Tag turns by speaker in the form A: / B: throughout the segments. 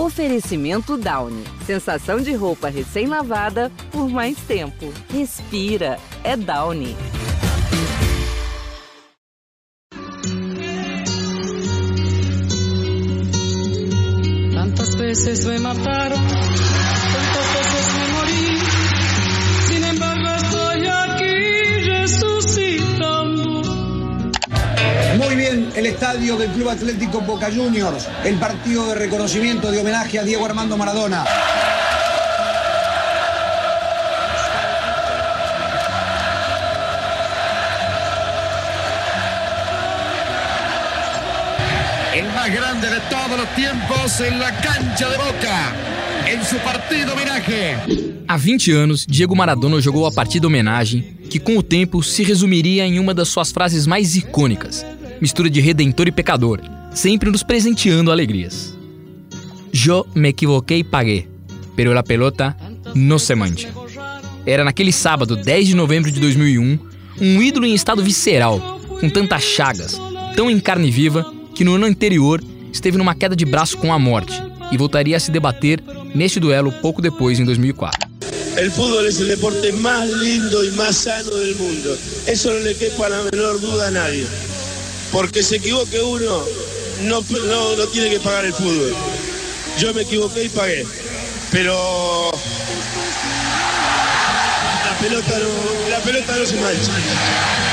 A: Oferecimento Downy. Sensação de roupa recém-lavada por mais tempo. Respira. É Downy.
B: Tantas veces me mataron,
C: el estadio del Club Atlético Boca Juniors, el partido de reconocimiento de homenaje a Diego Armando Maradona.
D: el más grande de todos los tiempos en la cancha de Boca, en su partido homenaje.
E: Há 20 anos, Diego Maradona jogou a partida homenagem, que com o tempo se resumiria em uma das suas frases mais icônicas, mistura de redentor e pecador, sempre nos presenteando alegrias. Yo me equivoqué y pagué, pero la pelota no se mancha. Era naquele sábado, 10 de novembro de 2001, um ídolo em estado visceral, com tantas chagas, tão em carne viva, que no ano anterior esteve numa queda de braço com a morte e voltaria a se debater neste duelo pouco depois, em 2004.
F: El fútbol es el deporte más lindo y más sano del mundo. Eso no le quepa la menor duda a nadie. Porque se equivoque uno, no, no, no tiene que pagar el fútbol. Yo me equivoqué y pagué. Pero la pelota no, la pelota no se mancha.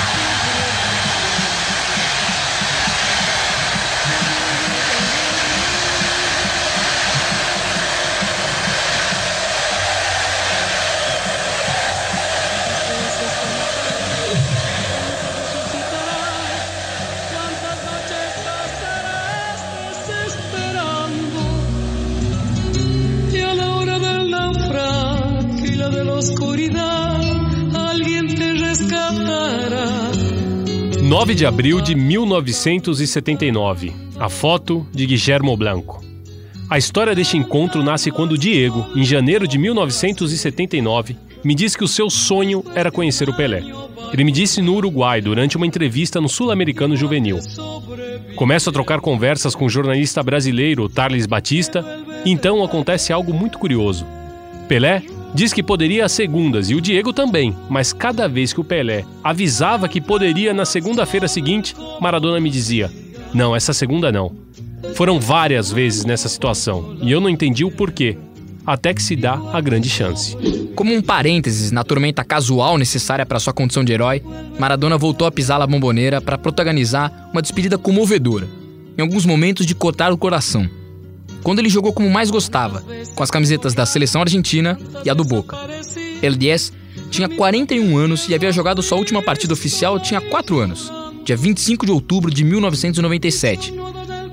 G: 9 de abril de 1979. A foto de Guillermo Blanco. A história deste encontro nasce quando Diego, em janeiro de 1979, me disse que o seu sonho era conhecer o Pelé. Ele me disse no Uruguai durante uma entrevista no Sul-Americano Juvenil. Começo a trocar conversas com o jornalista brasileiro Tarles Batista e então acontece algo muito curioso. Pelé diz que poderia às segundas e o Diego também, mas cada vez que o Pelé avisava que poderia na segunda-feira seguinte, Maradona me dizia: Não, essa segunda não. Foram várias vezes nessa situação e eu não entendi o porquê, até que se dá a grande chance.
E: Como um parênteses na tormenta casual necessária para sua condição de herói, Maradona voltou a pisar a bomboneira para protagonizar uma despedida comovedora, em alguns momentos de cortar o coração. Quando ele jogou como mais gostava, com as camisetas da seleção argentina e a do Boca. El 10 tinha 41 anos e havia jogado sua última partida oficial tinha 4 anos, dia 25 de outubro de 1997,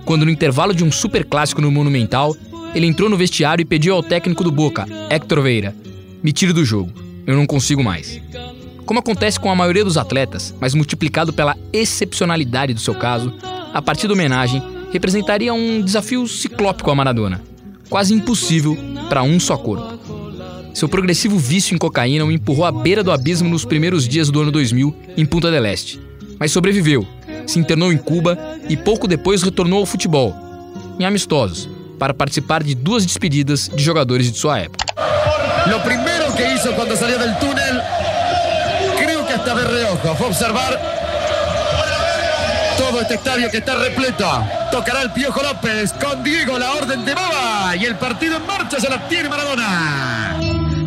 E: quando no intervalo de um super clássico no Monumental, ele entrou no vestiário e pediu ao técnico do Boca, Héctor Veira, me tire do jogo, eu não consigo mais. Como acontece com a maioria dos atletas, mas multiplicado pela excepcionalidade do seu caso, a partida homenagem representaria um desafio ciclópico a Maradona, quase impossível para um só corpo. Seu progressivo vício em cocaína o empurrou à beira do abismo nos primeiros dias do ano 2000 em Punta del Este, mas sobreviveu, se internou em Cuba e pouco depois retornou ao futebol, em amistosos, para participar de duas despedidas de jogadores de sua época.
D: Lo que hizo túnel, que de reojo, observar todo este estadio que está repleto. Tocará el Piojo López con Diego la orden de Baba y el partido en marcha se la tiene Maradona.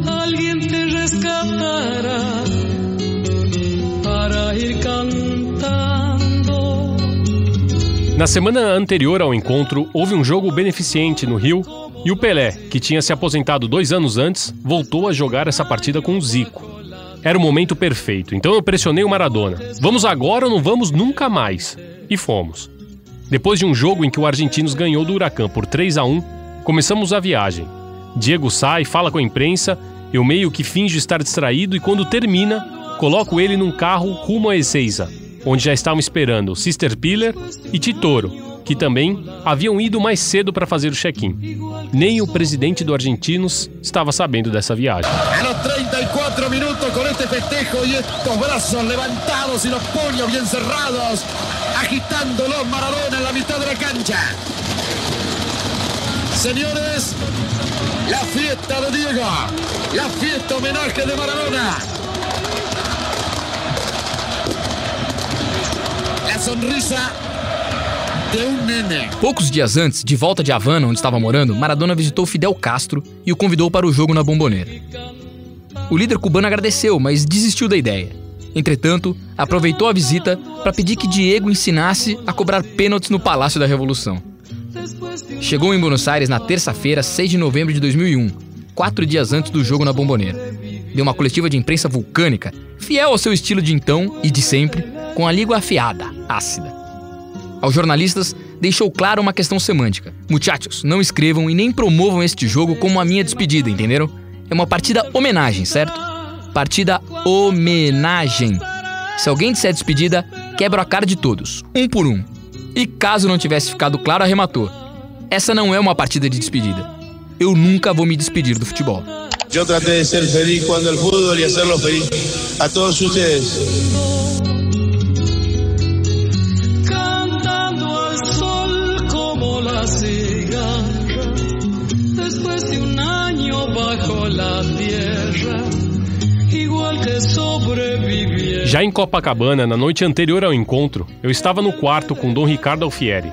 B: Alguien te rescatará para ir cantando.
G: Na semana anterior ao encontro, houve um jogo beneficente no Rio e o Pelé, que tinha se aposentado dois anos antes, voltou a jogar essa partida com o Zico. Era o momento perfeito, então eu pressionei o Maradona. Vamos agora ou não vamos nunca mais? E fomos. Depois de um jogo em que o Argentinos ganhou do Huracan por 3 a 1 começamos a viagem. Diego sai, fala com a imprensa, eu meio que finjo estar distraído e quando termina, coloco ele num carro rumo a Ezeiza, onde já estavam esperando Sister Piller e Titoro, que também haviam ido mais cedo para fazer o check-in. Nem o presidente do Argentinos estava sabendo dessa viagem.
D: A los 34 minutos con este festejo y estos brazos levantados y los puños bien cerrados, agitándolos Maradona en la mitad de la cancha. Señores, la fiesta de Diego, la fiesta homenaje de Maradona. La sonrisa.
E: Poucos dias antes, de volta de Havana, onde estava morando, Maradona visitou Fidel Castro e o convidou para o jogo na Bomboneira. O líder cubano agradeceu, mas desistiu da ideia. Entretanto, aproveitou a visita para pedir que Diego ensinasse a cobrar pênaltis no Palácio da Revolução. Chegou em Buenos Aires na terça-feira, 6 de novembro de 2001, quatro dias antes do jogo na Bomboneira. Deu uma coletiva de imprensa vulcânica, fiel ao seu estilo de então e de sempre, com a língua afiada, ácida. Aos jornalistas, deixou claro uma questão semântica. Muchachos, não escrevam e nem promovam este jogo como a minha despedida, entenderam? É uma partida homenagem, certo? Partida homenagem. Se alguém disser despedida, quebra a cara de todos, um por um. E caso não tivesse ficado claro, arrematou. Essa não é uma partida de despedida. Eu nunca vou me despedir do futebol.
F: Yo traté de ser feliz jugando al fútbol y hacerlo feliz a todos ustedes.
B: cantando al sol como la cigarra, después de un año bajo la tierra.
G: Já em Copacabana, na noite anterior ao encontro, eu estava no quarto com Dom Ricardo Alfieri.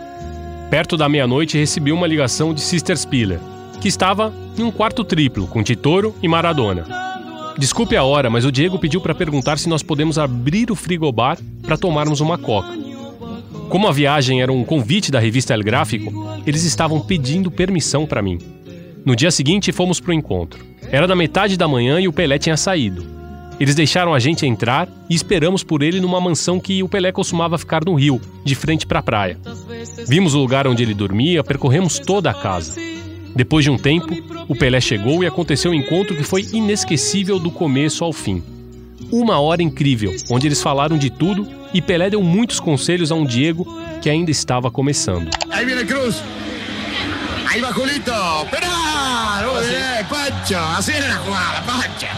G: Perto da meia-noite recebi uma ligação de Sister Spiller, que estava em um quarto triplo com Titoro e Maradona. Desculpe a hora, mas o Diego pediu para perguntar se nós podemos abrir o frigobar para tomarmos uma coca. Como a viagem era um convite da revista El Gráfico, eles estavam pedindo permissão para mim. No dia seguinte, fomos pro encontro. Era da metade da manhã e o Pelé tinha saído. Eles deixaram a gente entrar e esperamos por ele numa mansão que o Pelé costumava ficar no rio, de frente para a praia. Vimos o lugar onde ele dormia, percorremos toda a casa. Depois de um tempo, o Pelé chegou e aconteceu um encontro que foi inesquecível do começo ao fim. Uma hora incrível, onde eles falaram de tudo e Pelé deu muitos conselhos a um Diego que ainda estava começando.
D: Ahí viene Cruz. Ahí va Julito. Penal. Muy bien, Pancho. Así era la jugada, Pancho.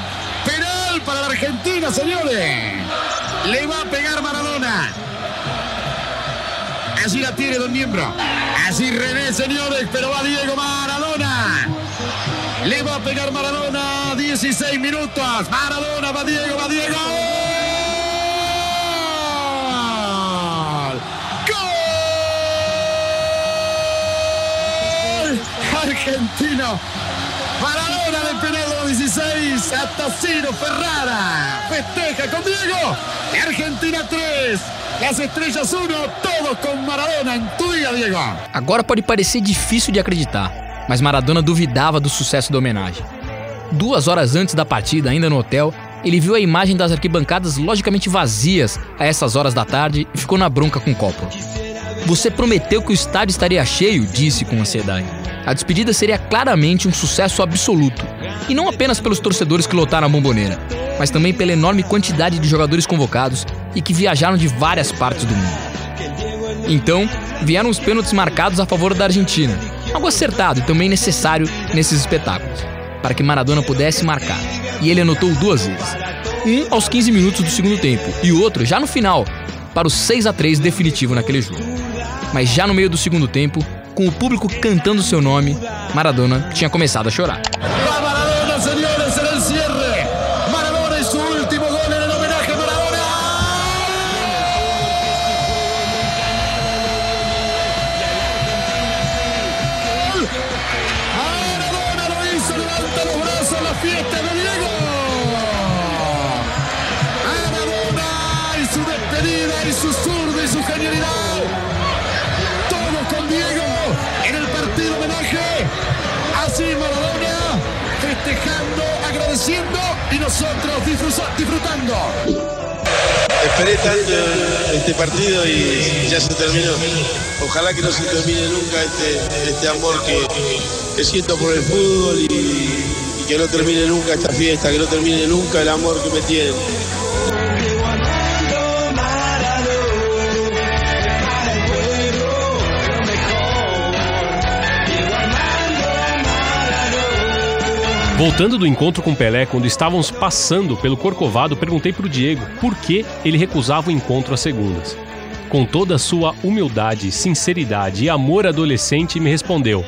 D: Penal para la Argentina, señores. Le va a pegar Maradona. Así la tiene Don Miembro. Así René, señores, pero va Diego Maradona. Le va a pegar Maradona. 16 minutos. Maradona, va Diego, va Diego. Argentino. Maradona de penal número 16. Atacino Ferrara. Festeja con Diego. Argentina 3. Las estrellas 1. Todos con Maradona en tu día, Diego.
E: Agora pode parecer difícil de acreditar, mas Maradona duvidava do sucesso da homenagem. Duas horas antes da partida, ainda no hotel, ele viu a imagem das arquibancadas logicamente vazias a essas horas da tarde e ficou na bronca com Coppola. Você prometeu que o estádio estaria cheio, disse com ansiedade. A despedida seria claramente um sucesso absoluto. E não apenas pelos torcedores que lotaram a bomboneira, mas também pela enorme quantidade de jogadores convocados e que viajaram de várias partes do mundo. Então, vieram os pênaltis marcados a favor da Argentina, algo acertado e também necessário nesses espetáculos, para que Maradona pudesse marcar. E ele anotou duas vezes. Um aos 15 minutos do segundo tempo e outro já no final, para o 6 a 3 definitivo naquele jogo. Mas já no meio do segundo tempo, com o público cantando seu nome, Maradona tinha começado a chorar.
D: Y nosotros disfruta- disfrutando.
F: Esperé tanto este partido y ya se terminó. Ojalá que no se termine nunca este, este amor que, que siento por el fútbol y, y que no termine nunca esta fiesta, que no termine nunca el amor que me tienen.
G: Voltando do encontro com Pelé, quando estávamos passando pelo Corcovado, perguntei para o Diego por que ele recusava o encontro às segundas. Com toda a sua humildade, sinceridade e amor adolescente, me respondeu: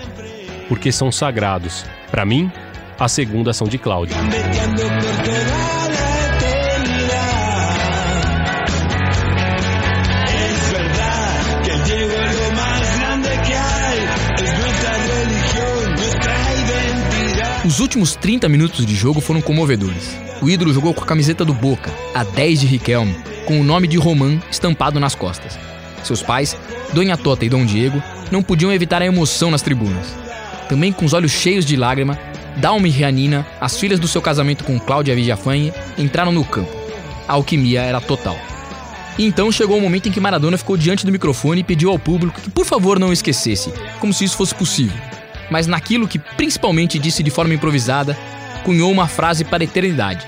G: porque são sagrados. Para mim, a segunda são de Cláudio.
E: Últimos 30 minutos de jogo foram comovedores. O ídolo jogou com a camiseta do Boca, a 10 de Riquelme, com o nome de Roman estampado nas costas. Seus pais, Dona Tota e Dom Diego, não podiam evitar a emoção nas tribunas. Também com os olhos cheios de lágrima, Dalma e Rianina, as filhas do seu casamento com Cláudia Villafañe, entraram no campo. A alquimia era total. E então chegou o momento em que Maradona ficou diante do microfone e pediu ao público que por favor não esquecesse, como se isso fosse possível. Mas naquilo que principalmente disse de forma improvisada, cunhou uma frase para a eternidade.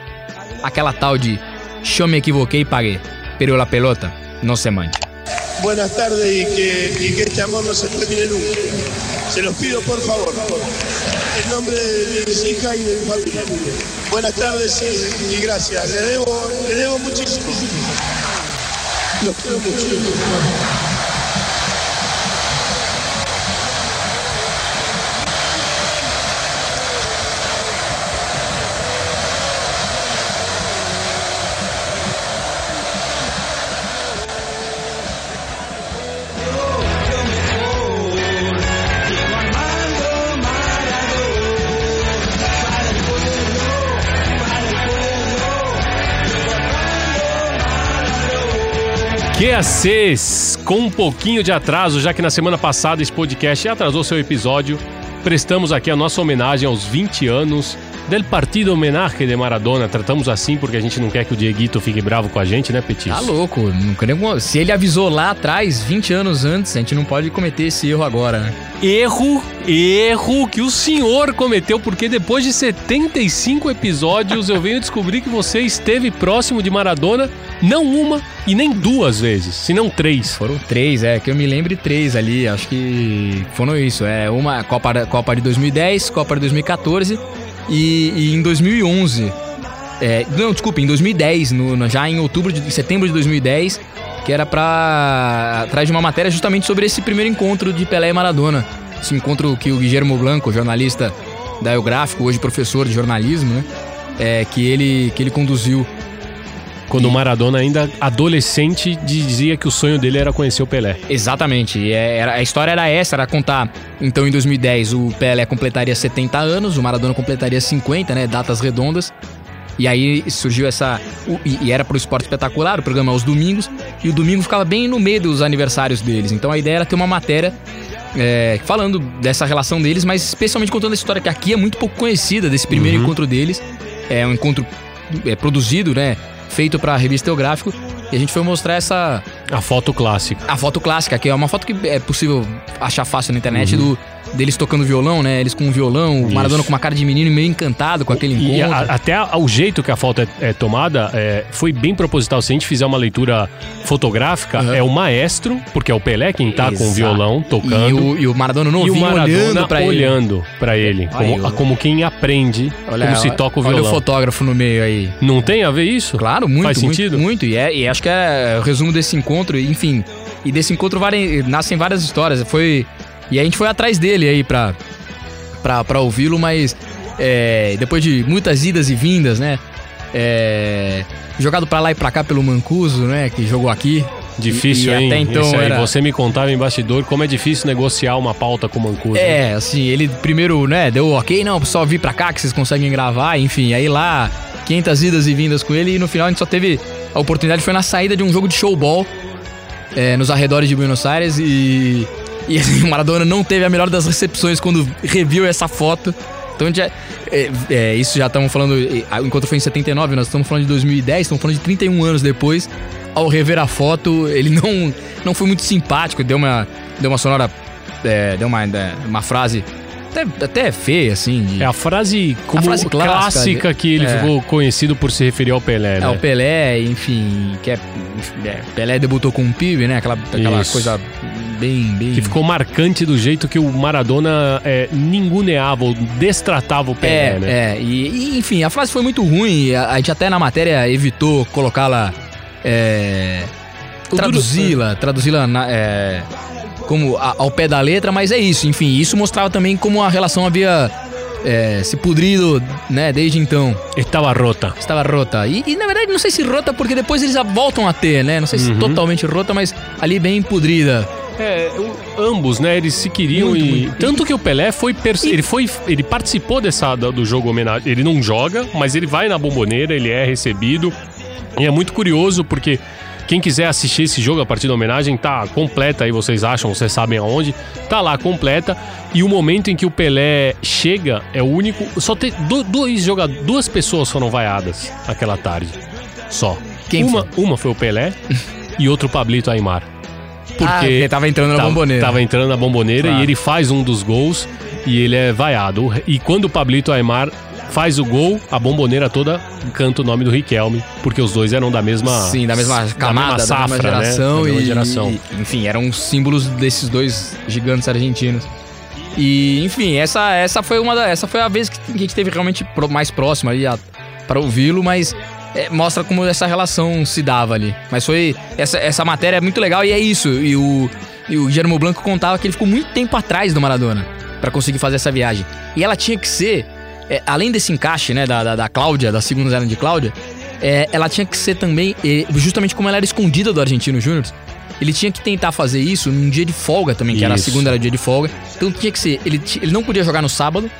E: Aquela tal de Yo me equivoquei e paguei, pero la pelota no se mancha.
F: Buenas tardes y que, que este amor no se termine nunca. Se los pido por favor. En nombre de mis hijas y de mi familia. Buenas tardes y, y gracias. Les debo, les debo muchísimo. Los.
G: QACs, com um pouquinho de atraso, já que na semana passada esse podcast atrasou seu episódio, prestamos aqui a nossa homenagem aos 20 anos del Partido Homenagem de Maradona. Tratamos assim porque a gente não quer que o Dieguito fique bravo com a gente, né, Petis?
E: Tá louco, não queremos... se ele avisou lá atrás, 20 anos antes, a gente não pode cometer esse erro agora, né?
G: Erro, erro que o senhor cometeu, porque depois de 75 episódios eu venho descobrir que você esteve próximo de Maradona, não uma e nem duas vezes, senão três.
E: Foram três, é, que eu me lembre três ali, acho que foram isso, é uma Copa, Copa de 2010, Copa de 2014 e, e em 2011, é, não, desculpa, em 2010, no, no, já em outubro de em setembro de 2010, que era pra atrás de uma matéria justamente sobre esse primeiro encontro de Pelé e Maradona. Esse encontro que o Guillermo Blanco, jornalista da El Gráfico, hoje professor de jornalismo, né? É, que ele que ele conduziu
G: quando o Maradona, ainda adolescente, dizia que o sonho dele era conhecer o Pelé.
E: Exatamente. E é, era, a história era essa, era contar. Então, em 2010, o Pelé completaria 70 anos, o Maradona completaria 50, né? Datas redondas. E aí surgiu essa. E era pro esporte espetacular, o programa aos domingos. E o domingo ficava bem no meio dos aniversários deles. Então a ideia era ter uma matéria é, falando dessa relação deles, mas especialmente contando a história que aqui é muito pouco conhecida desse primeiro uhum. encontro deles. É um encontro é, produzido, né? Feito para a revista Teográfico. E a gente foi mostrar essa.
G: A foto clássica.
E: A foto clássica, que é uma foto que é possível achar fácil na internet uhum. do, deles tocando violão, né? Eles com um violão, o Maradona com uma cara de menino meio encantado com aquele encontro. E a,
G: até a, o jeito que a foto é, é tomada é, foi bem proposital. Se a gente fizer uma leitura fotográfica, uhum. é o maestro, porque é o Pelé quem tá Exato. com o violão tocando. E
E: o, e o Maradona não
G: e
E: o Maradona
G: olhando
E: pra
G: olhando ele. Pra ele como, como, quem aprende olha, como se toca o violão.
E: Olha o fotógrafo no meio aí.
G: Não tem a ver isso?
E: Claro, muito.
G: Faz
E: muito,
G: sentido?
E: Muito. E, é, e acho que é o resumo desse encontro, enfim. E desse encontro nascem várias histórias. Foi. E a gente foi atrás dele aí pra, pra, pra ouvi-lo, mas é, depois de muitas idas e vindas, né? É, jogado pra lá e pra cá pelo Mancuso, né? Que jogou aqui.
G: Difícil,
E: e,
G: e
E: Até então era...
G: Você me contava em bastidor como é difícil negociar uma pauta com o Mancuso.
E: É, assim, ele primeiro, né, deu ok, não, só vir pra cá que vocês conseguem gravar, enfim, aí lá 500 idas e vindas com ele e no final a gente só teve a oportunidade, foi na saída de um jogo de showball é, nos arredores de Buenos Aires e e o Maradona não teve a melhor das recepções quando reviu essa foto. Então já, é, é, isso já estamos falando. O encontro foi em 79, nós estamos falando de 2010, estamos falando de 31 anos depois. Ao rever a foto, ele não, não foi muito simpático, deu uma, deu uma sonora. É, deu uma, é, uma frase até, até feia, assim.
G: De... É a frase como a frase clássica, clássica que ele é. ficou conhecido por se referir ao Pelé, né?
E: É, o Pelé, enfim, que é, é Pelé debutou com um PIB, né? Aquela, aquela coisa bem, bem...
G: Que ficou marcante do jeito que o Maradona é, ninguneava ou destratava o Pelé,
E: é,
G: né?
E: É, e, e, enfim, a frase foi muito ruim, a, a gente até na matéria evitou colocá-la... É, traduzi-la, traduzi-la... É, como a- ao pé da letra, mas é isso. Enfim, isso mostrava também como a relação havia é, se pudrido, né, desde então.
G: Estava rota.
E: Estava rota. E, e, na verdade, não sei se rota, porque depois eles voltam a ter, né? Não sei
G: Uhum.
E: se totalmente rota, mas ali bem pudrida.
G: É, ambos, né? Eles se queriam
E: Muito,
G: e.
E: muito.
G: Tanto que o Pelé foi. pers- Ele foi. Ele participou dessa, do jogo homenagem. Ele não joga, mas ele vai na bomboneira, ele é recebido. E é muito curioso porque. Quem quiser assistir esse jogo, a partir da homenagem, tá completa aí, vocês acham, vocês sabem aonde. Tá lá completa. E o momento em que o Pelé chega é o único. Só tem do- dois jogadores, duas pessoas foram vaiadas aquela tarde. Só.
E: Quem
G: uma, uma foi o Pelé e outro o Pablito Aymar.
E: Ah, porque tava entrando na
G: tava,
E: bomboneira.
G: Tava entrando na bomboneira
E: Claro.
G: e ele faz um dos gols e ele é vaiado. E quando o Pablito Aymar faz o gol, a bomboneira toda canta o nome do Riquelme, porque os dois eram da mesma
E: Sim, da mesma camada, da,
G: safra,
E: mesma
G: né?
E: geração.
G: Da mesma geração.
E: e, enfim, eram símbolos desses dois gigantes argentinos. E, enfim, essa, essa foi uma da, essa foi a vez que a gente teve realmente mais próximo ali a- pra ouvi-lo, mas é, mostra como essa relação se dava ali. Mas foi essa, essa matéria é muito legal e é isso. E o e o Guillermo Blanco contava que ele ficou muito tempo atrás do Maradona pra conseguir fazer essa viagem. E ela tinha que ser é, além desse encaixe, né, da, da, da Cláudia, da segunda zero de Cláudia, é, ela tinha que ser também, justamente como ela era escondida do Argentino Júnior, ele tinha que tentar fazer isso num dia de folga também, que era a
G: Isso.
E: segunda era dia de folga. Então tinha que ser, ele, ele não podia jogar no sábado.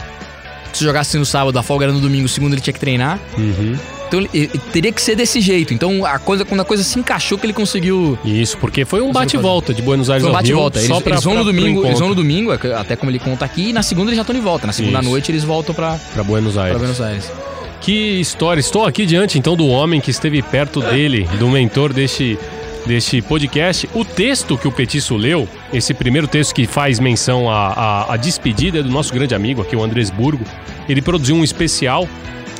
E: Se jogasse no sábado, a folga era no domingo, segundo ele tinha que treinar.
G: Uhum.
E: Então teria que ser desse jeito. Então a coisa, quando a coisa se encaixou, que ele conseguiu.
G: Isso, porque foi um bate-volta de Buenos Aires
E: Foi um
G: ao Rio,
E: bate-volta. Eles,
G: só pra,
E: eles vão no
G: pra-
E: domingo, eles vão no domingo, até como ele conta aqui, e na segunda eles já estão de volta. Na segunda
G: Isso.
E: noite eles voltam pra,
G: pra Buenos
E: pra
G: Aires.
E: Buenos Aires.
G: Que história. Estou aqui diante, então, do homem que esteve perto dele, do mentor deste, deste podcast. O texto que o Petiço leu, esse primeiro texto que faz menção à, à, à despedida é do nosso grande amigo aqui, o Andrés Burgo. Ele produziu um especial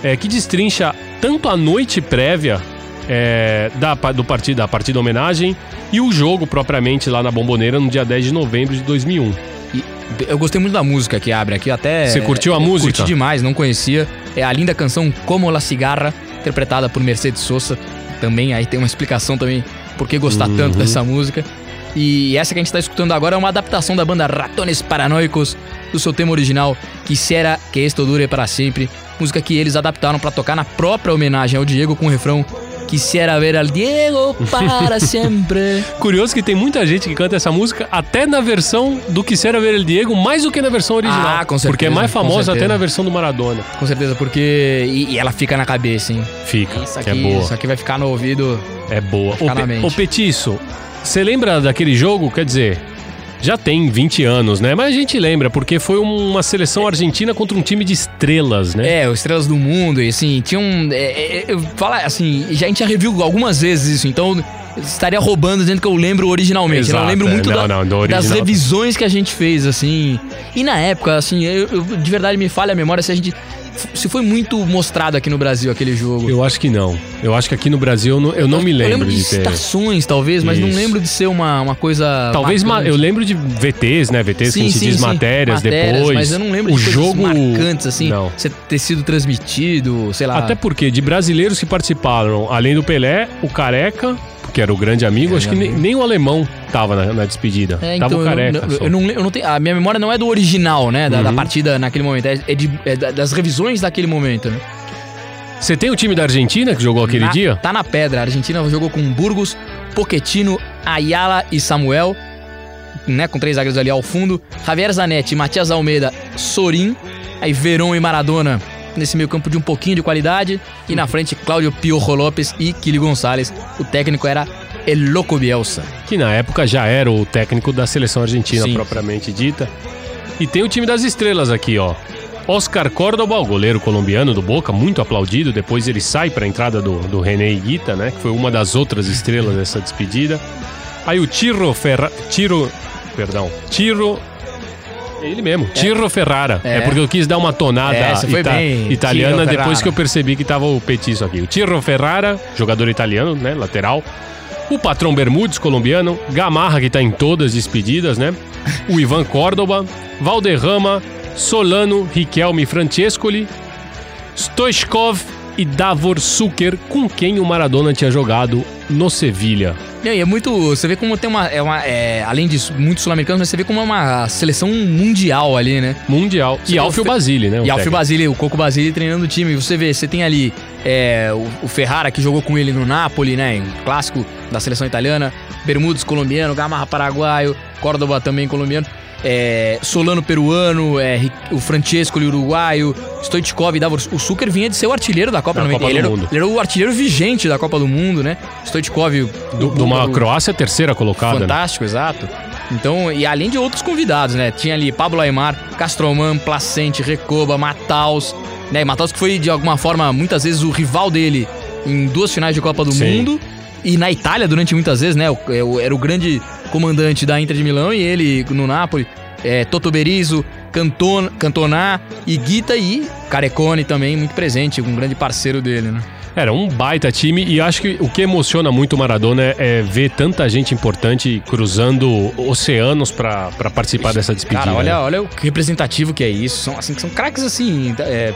G: é, que destrincha tanto a noite prévia é, da, do partido, da partida homenagem e o jogo propriamente lá na Bomboneira no dia 10 de novembro de 2001.
E: E eu gostei muito da música que abre aqui, até.
G: Você curtiu a
E: eu
G: música?
E: Curti demais, não conhecia. É a linda canção Como La Cigarra, interpretada por Mercedes Sosa. Também aí tem uma explicação também por que gostar
G: Uhum.
E: tanto dessa música. E essa que a gente tá escutando agora é uma adaptação da banda Ratones Paranoicos do seu tema original Quisiera que esto dure para sempre. Música que eles adaptaram pra tocar na própria homenagem ao Diego com o refrão Quisiera ver al Diego para sempre.
G: Curioso que tem muita gente que canta essa música até na versão do Quisiera Ver El Diego, mais do que na versão original.
E: Ah, com certeza,
G: Porque é mais famosa até na versão do Maradona.
E: Com certeza, porque. E, e ela fica na cabeça, hein?
G: Fica,
E: Isso
G: que
E: aqui,
G: é boa.
E: isso aqui vai ficar no ouvido.
G: É boa. Ô,
E: na
G: Pe- Petiço, você lembra daquele jogo? Quer dizer, já tem 20 anos, né? Mas a gente lembra, porque foi uma seleção argentina contra um time de estrelas, né?
E: É, o Estrelas do Mundo, e assim, tinha um. É, é, eu falo assim, já, a gente já reviu algumas vezes isso, então eu estaria roubando dizendo que eu lembro originalmente. eu
G: Exato,
E: não lembro
G: é,
E: muito
G: não,
E: da-
G: não,
E: das revisões que a gente fez, assim. E na época, assim, eu, eu- de verdade me falha a memória se a gente. Se foi muito mostrado aqui no Brasil aquele jogo.
G: Eu acho que não. Eu acho que aqui no Brasil eu não, eu não me
E: Eu
G: lembro,
E: lembro de,
G: de ter.
E: citações, talvez, mas não
G: Isso.
E: lembro de ser uma, uma coisa.
G: Talvez ma- eu lembro de VTs, né? VTs que a gente diz matérias, depois.
E: Mas eu não lembro
G: o
E: de
G: jogo
E: marcantes, assim.
G: Não.
E: Ter sido transmitido, sei lá.
G: Até porque de brasileiros que participaram, além do Pelé, o Careca, que era o grande amigo, acho que nem, nem o alemão tava na, na despedida.
E: É,
G: tava
E: então,
G: o
E: eu
G: Careca.
E: não,
G: só.
E: eu, não, eu não tenho, a minha memória não é do original, né? Da, da
G: Uhum.
E: partida naquele momento. É, é de- é da- das revisões daquele momento, né?
G: Você tem o time da Argentina que jogou aquele
E: Na-
G: dia?
E: Tá na pedra. A Argentina jogou com Burgos, Pochettino, Ayala e Samuel, né? Com três zagueiros ali ao fundo. Javier Zanetti, Matias Almeida, Sorin. Aí Verón e Maradona nesse meio campo de um pouquinho de qualidade. E na frente, Cláudio Piojo Lopes e Kili Gonçalves. O técnico era El Loco Bielsa.
G: Que na época já era o técnico da seleção argentina
E: Sim.
G: propriamente dita. E tem o time das estrelas aqui, ó. Oscar Córdoba, o goleiro colombiano do Boca, muito aplaudido. Depois ele sai para a entrada do, do René Higuita, né? Que foi uma das outras estrelas dessa despedida. Aí o Tiro Ferra... Tiro... Perdão. Tiro... é Ele mesmo, Tiro Ferrara. É.
E: É.
G: porque eu quis dar uma tonada
E: É, bem,
G: italiana depois que eu percebi que tava o petiço aqui. O Tiro Ferrara, jogador italiano, né? Lateral. O patrão Bermudes, colombiano. Gamarra, que tá em todas as despedidas, né? O Ivan Córdoba. Valderrama. Solano, Riquelme Francescoli. Stoichkov e Davor Suker, com quem o Maradona tinha jogado no Sevilha.
E: E é muito. Você vê como tem uma. É uma é, além disso, muitos sul-americanos, mas você vê como é uma seleção mundial ali, né?
G: Mundial.
E: Você
G: E Alfio Basile, né?
E: E Alfio. Basile, o Coco Basile treinando o time. Você vê, você tem ali é, o, o Ferrara que jogou com ele no Napoli, né? Um clássico da seleção italiana. Bermudes colombiano, Gamarra paraguaio, Córdoba também colombiano. É, Solano peruano, é, o Francesco uruguaio, Stoichkov dava. O Suker vinha de ser o artilheiro da Copa 90.
G: Copa
E: ele,
G: do
E: era,
G: Mundo.
E: ele era o artilheiro vigente da Copa do Mundo, né? Stoichkov.
G: Do, de uma Croácia terceira colocada. né?
E: Fantástico, exato. Então, e além de outros convidados, né? Tinha ali Pablo Aymar, Castroman, Placente, Recoba, Mataus, né? Mataus que foi, de alguma forma, muitas vezes o rival dele em duas finais de Copa do
G: Sim.
E: Mundo. E na Itália, durante muitas vezes, né? é Era o grande comandante da Inter de Milão e ele no Napoli. É, Toto Berizzo, Canton, Cantona, Iguita e Carecone também, muito presente, um grande parceiro dele, né?
G: Era um baita time e acho que o que emociona muito o Maradona é, é ver tanta gente importante cruzando oceanos pra pra participar dessa despedida.
E: Cara, olha,
G: né?
E: olha o representativo que é isso. São, assim, são craques assim. é,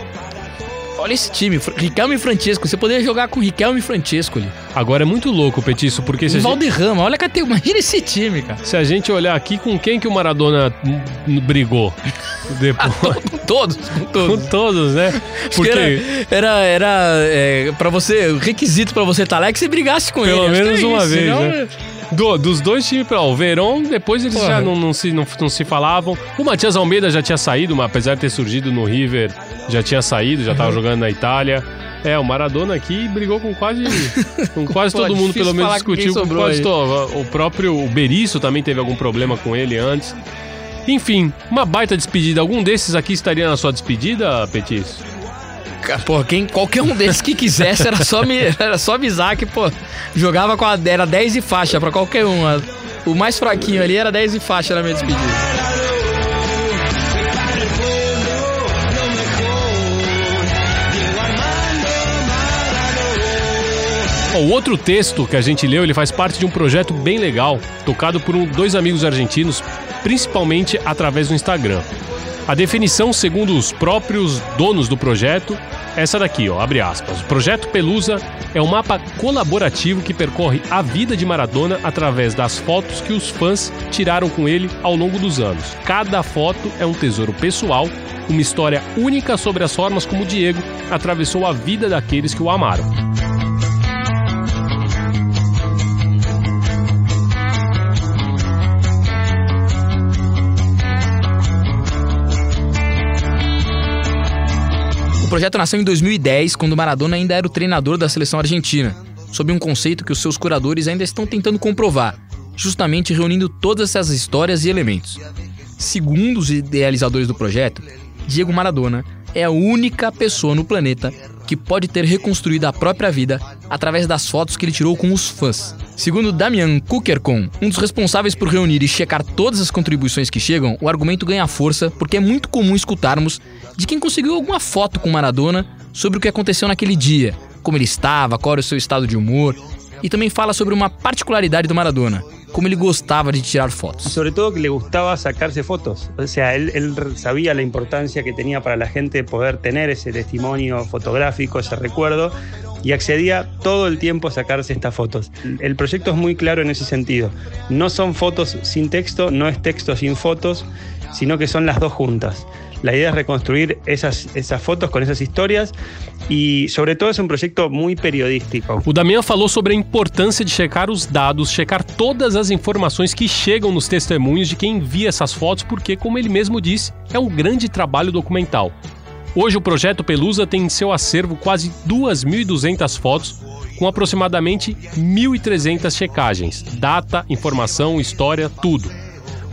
E: olha esse time, Riquelme e Francesco. Você poderia jogar com Riquelme e Francesco ali.
G: Agora é muito louco, Petiço, porque se
E: Um
G: a, gente,
E: Valderrama, olha categoria. Imagina esse time, cara.
G: se a gente olhar aqui com quem que o Maradona brigou depois.
E: Com todos, com
G: com
E: todos.
G: todos, né?
E: Porque era, era, era é, pra você, requisito pra você estar lá é que você brigasse com
G: Pelo
E: ele. Que
G: menos
E: é
G: uma
E: isso,
G: vez,
E: senão-
G: né? Do- dos dois times, ó, o Verón, depois eles
E: Porra.
G: já não, não se, não, não se falavam. O Matias Almeida já tinha saído, mas apesar de ter surgido no River, já tinha saído, já
E: Uhum.
G: tava jogando na Itália. É, o Maradona aqui brigou com quase, com quase
E: Pô,
G: todo mundo, pelo menos discutiu. com quase
E: aí.
G: to- O próprio o Berizzo também teve algum problema com ele antes. Enfim, uma baita despedida. Algum desses aqui estaria na sua despedida, Petis?
E: Cara, Pô, quem, qualquer um desses que quisesse era só, me, era só avisar que, pô, jogava com a. Era 10 e faixa pra qualquer um. O mais fraquinho ali era 10 e faixa na minha despedida.
G: O outro texto que a gente leu, ele faz parte de um projeto bem legal, tocado por um- dois amigos argentinos, principalmente através do Instagram. A definição, segundo os próprios donos do projeto, é essa daqui, ó, abre aspas. O projeto Pelusa é um mapa colaborativo que percorre a vida de Maradona através das fotos que os fãs tiraram com ele ao longo dos anos. Cada foto é um tesouro pessoal, uma história única sobre as formas como Diego atravessou a vida daqueles que o amaram.
E: Projeto nasceu em 2010, quando Maradona ainda era o treinador da seleção argentina, sob um conceito que os seus curadores ainda estão tentando comprovar, justamente reunindo todas essas histórias e elementos. Segundo os idealizadores do projeto, Diego Maradona é a única pessoa no planeta que pode ter reconstruído a própria vida através das fotos que ele tirou com os fãs. Segundo Damian Kukercon, um dos responsáveis por reunir e checar todas as contribuições que chegam, o argumento ganha força porque é muito comum escutarmos de quem conseguiu alguma foto com Maradona sobre o que aconteceu naquele dia, como ele estava, qual era o seu estado de humor, e também fala sobre uma particularidade do Maradona, como ele gostava de tirar fotos.
H: sobre todo que le gustaba sacarse fotos. O sea, él, él sabía la importancia que tenía para la gente poder tener ese testimonio fotográfico, ese recuerdo, y accedía todo el tiempo a sacarse estas fotos. El proyecto es muy claro en ese sentido. No son fotos sin texto, no es texto sin fotos, sino que son las dos juntas. La idea es reconstruir esas, esas fotos con esas historias y sobre todo es un proyecto muy periodístico.
G: O Damian falou sobre a importância de checar os dados, checar todas as informações que chegam nos testemunhos de quem envia essas fotos, porque, como ele mesmo disse, é um grande trabalho documental. Hoje o projeto Pelusa tem em seu acervo quase 2.200 fotos, com aproximadamente 1.300 checagens, data, informação, história, tudo.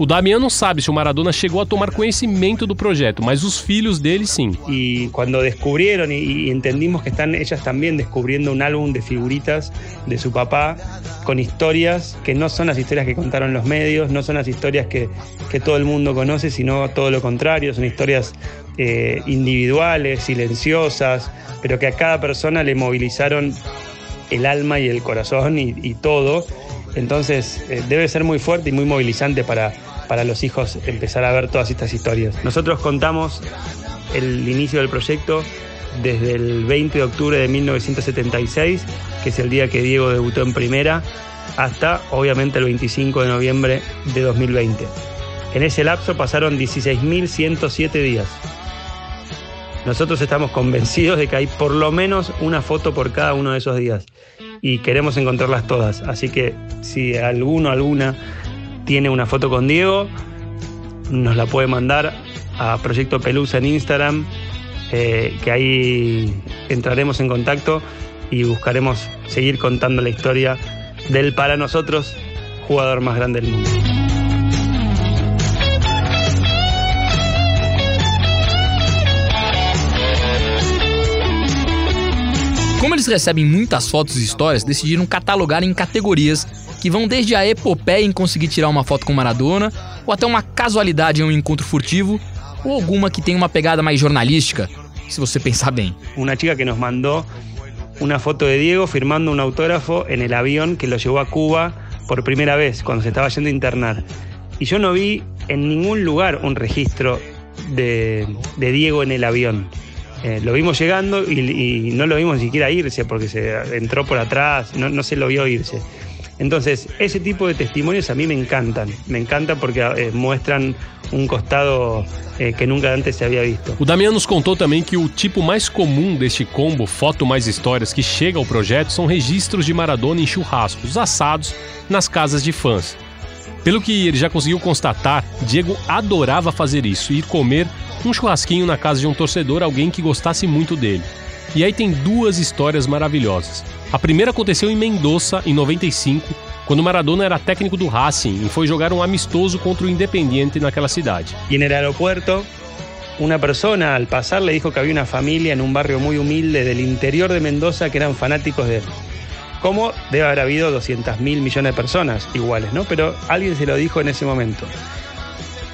G: O Damian não sabe se o Maradona chegou a tomar conhecimento do projeto, mas os filhos dele sim.
H: Y cuando descubrieron y, y entendimos que están ellas también descubriendo un álbum de figuritas de su papá con historias que no son las historias que contaron los medios, no son las historias que, todo el mundo conoce, sino todo lo contrario, son historias eh, individuales, silenciosas, pero que a cada persona le movilizaron el alma y el corazón y todo. Entonces eh, debe ser muy fuerte y muy movilizante para, para los hijos empezar a ver todas estas historias. Nosotros contamos el inicio del proyecto desde el 20 de octubre de 1976, que es el día que Diego debutó en primera, hasta obviamente el 25 de noviembre de 2020. En ese lapso pasaron 16.107 días. Nosotros estamos convencidos de que hay por lo menos una foto por cada uno de esos días y queremos encontrarlas todas. Así que si alguno alguna tiene una foto con Diego, nos la puede mandar a Proyecto Pelusa en Instagram, eh, que ahí entraremos en contacto y buscaremos seguir contando la historia del para nosotros jugador más grande del mundo.
E: Como eles recebem muitas fotos e histórias, decidiram catalogar em categorias que vão desde a epopeia em conseguir tirar uma foto com Maradona, ou até uma casualidade em um encontro furtivo, ou alguma que tenha uma pegada mais jornalística, se você pensar bem.
H: Una chica que nos mandó una foto de Diego firmando un autógrafo en el avión que lo llevó a Cuba por primera vez, cuando se estaba yendo a internar. Y yo no vi en ningún lugar un registro de, de Diego en el avión. Eh, lo vimos llegando y, y, no lo vimos ni siquiera irse porque se entró por atrás, no, no se lo vio irse. Entonces, ese tipo de testimonios a mí me encantan, me encantan porque eh, muestran um costado eh, que nunca antes se havia visto.
G: O Damiano nos contou também que o tipo mais comum deste combo Foto Mais Histórias que chega ao projeto são registros de Maradona em churrascos assados nas casas de fãs. Pelo que ele já conseguiu constatar, Diego adorava fazer isso, ir comer um churrasquinho na casa de um torcedor, alguém que gostasse muito dele. E aí tem duas histórias maravilhosas. A primeira aconteceu em Mendoza, em 95, quando Maradona era técnico do Racing e foi jogar um amistoso contra o Independiente naquela cidade.
H: E no aeropuerto, una persona al pasar le dijo que había una familia en un barrio muy humilde del interior de Mendoza que eran fanáticos de él. Como debe haber habido 200 mil millones de personas iguales, ¿no? Pero alguien se lo dijo en ese momento.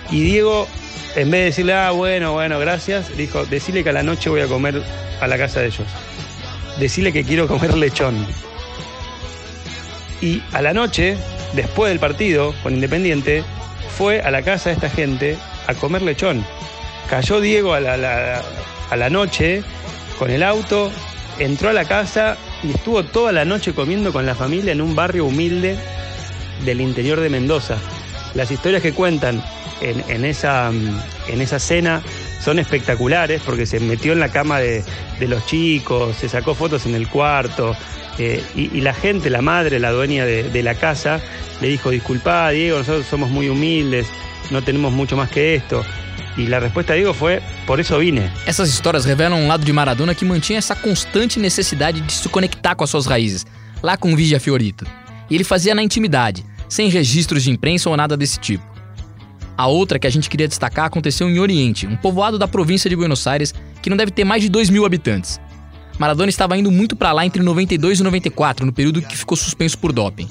H: Y Diego, en vez de decirle, ah, bueno, bueno, gracias, dijo, decirle que a la noche voy a comer a la casa de ellos. Decirle que quiero comer lechón. Y a la noche, después del partido con Independiente, fue a la casa de esta gente a comer lechón. Cayó Diego a la, a la noche con el auto, entró a la casa y estuvo toda la noche comiendo con la familia en un barrio humilde del interior de Mendoza. Las historias que cuentan en, esa, en esa cena son espectaculares porque se metió en la cama de, de los chicos, se sacó fotos en el cuarto, eh, y, la gente, la madre, la dueña de, la casa, le dijo, disculpa Diego, nosotros somos muy humildes, no tenemos mucho más que esto. E a resposta de Diego foi: por isso vine.
E: Essas histórias revelam um lado de Maradona que mantinha essa constante necessidade de se conectar com as suas raízes, lá com Vigia Fiorito. E ele fazia na intimidade, sem registros de imprensa ou nada desse tipo. A outra que a gente queria destacar aconteceu em Oriente, um povoado da província de Buenos Aires que não deve ter mais de 2 mil habitantes. Maradona estava indo muito para lá entre 92 e 94, no período que ficou suspenso por doping.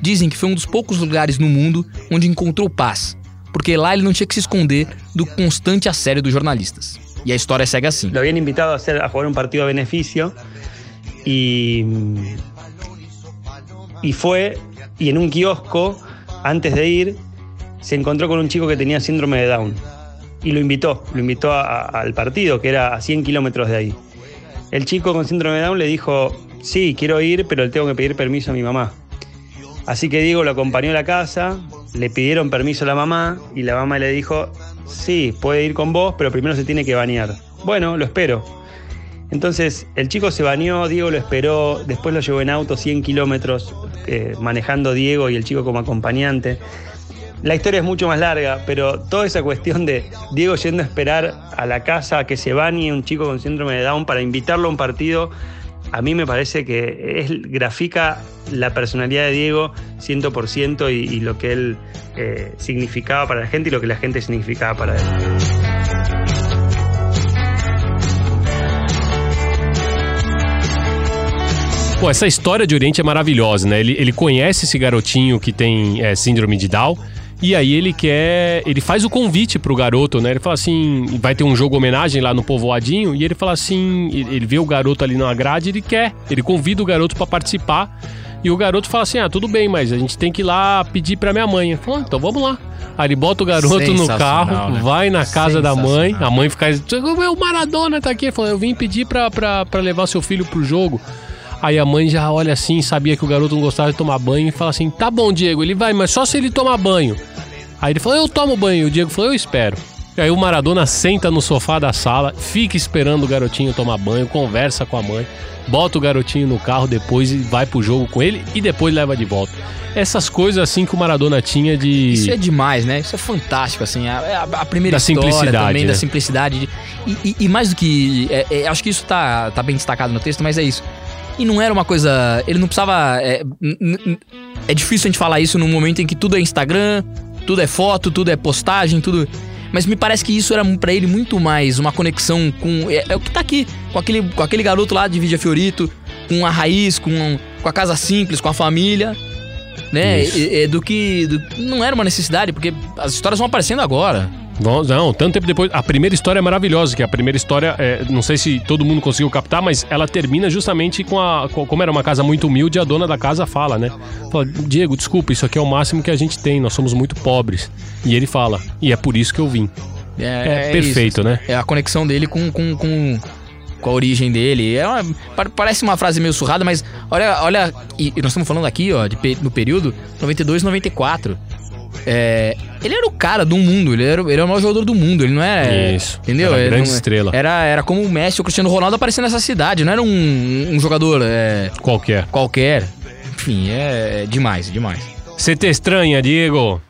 E: Dizem que foi um dos poucos lugares no mundo onde encontrou paz, porque lá ele não tinha que se esconder do constante assédio dos jornalistas. E a história segue assim.
H: Lo habían invitado a, hacer, a jugar un partido a beneficio y, y fue, y en un kiosco, antes de ir, se encontró con un chico que tenía síndrome de Down y lo invitó, lo invitó al partido, que era a 100 kilómetros de ahí. El chico con síndrome de Down le dijo, sí, quiero ir, pero le tengo que pedir permiso a mi mamá. Así que Diego lo acompañó a la casa, le pidieron permiso a la mamá y la mamá le dijo, sí, puede ir con vos, pero primero se tiene que bañar. Bueno, lo espero. Entonces el chico se bañó, Diego lo esperó, después lo llevó en auto 100 kilómetros, eh, manejando Diego y el chico como acompañante. La historia es mucho más larga, pero toda esa cuestión de Diego yendo a esperar a la casa a que se bañe un chico con síndrome de Down para invitarlo a un partido, a mí me parece que es, grafica la personalidad de Diego 100% y, y lo que él eh, significaba para la gente y lo que la gente significaba para él.
G: Pô, essa história de Oriente é maravilhosa, né? Ele, ele conhece esse garotinho que tem é, síndrome de Down. E aí ele quer. Ele faz o convite pro garoto, né? Ele fala assim: vai ter um jogo homenagem lá no povoadinho. E ele fala assim: ele vê o garoto ali na grade, ele quer. Ele convida o garoto para participar. E o garoto fala assim: ah, tudo bem, mas a gente tem que ir lá pedir pra minha mãe. Fala: ah, então vamos lá. Aí ele bota o garoto no carro, né? vai na casa da mãe. A mãe fica. O Maradona tá aqui. Ele fala: eu vim pedir pra, pra, pra levar seu filho pro jogo. Aí a mãe já olha assim, sabia que o garoto não gostava de tomar banho e fala assim: tá bom, Diego, ele vai, mas só se ele tomar banho. Aí ele falou: eu tomo banho. E o Diego falou: eu espero. E aí o Maradona senta no sofá da sala, fica esperando o garotinho tomar banho, conversa com a mãe, bota o garotinho no carro depois e vai pro jogo com ele e depois leva de volta. Essas coisas assim que o Maradona tinha de.
E: Isso é demais, né? Isso é fantástico, assim. A, a- primeira
G: Da
E: história
G: simplicidade,
E: também,
G: né?
E: da simplicidade. de- E, e- e mais do que. é- é, acho que isso tá, tá bem destacado no texto, mas é isso. E não era uma coisa. Ele não precisava. É, é difícil a gente falar isso num momento em que tudo é Instagram, tudo é foto, tudo é postagem, tudo. Mas me parece que isso era pra ele muito mais uma conexão com. É, é o que tá aqui, com aquele, com aquele garoto lá de Vidia Fiorito, com a raiz, com, com a casa simples, com a família. Né? É, é do que. do- não era uma necessidade, porque as histórias vão aparecendo agora.
G: Vamos- Não, tanto tempo depois. A primeira história é maravilhosa, que a primeira história, é, não sei se todo mundo conseguiu captar, mas ela termina justamente com a. com- como era uma casa muito humilde, a dona da casa fala, né? Fala, Diego, desculpa, isso aqui é o máximo que a gente tem, nós somos muito pobres. E ele fala, e é por isso que eu vim. É, perfeito,
E: isso.
G: né?
E: É a conexão dele com, com, com, com a origem dele. É uma- pa- parece uma frase meio surrada, mas olha, olha. E, nós estamos falando aqui, ó, de, no período 92, 94. É, ele era o cara do mundo, ele era, ele era o maior jogador do mundo, ele não é.
G: Isso,
E: Entendeu?
G: era grande
E: não-
G: estrela.
E: Era, era como o Messi ou o Cristiano Ronaldo aparecendo nessa cidade, não era um, um jogador é,
G: Qualquer.
E: qualquer. Enfim, é, demais, demais.
G: Você te estranha, Diego?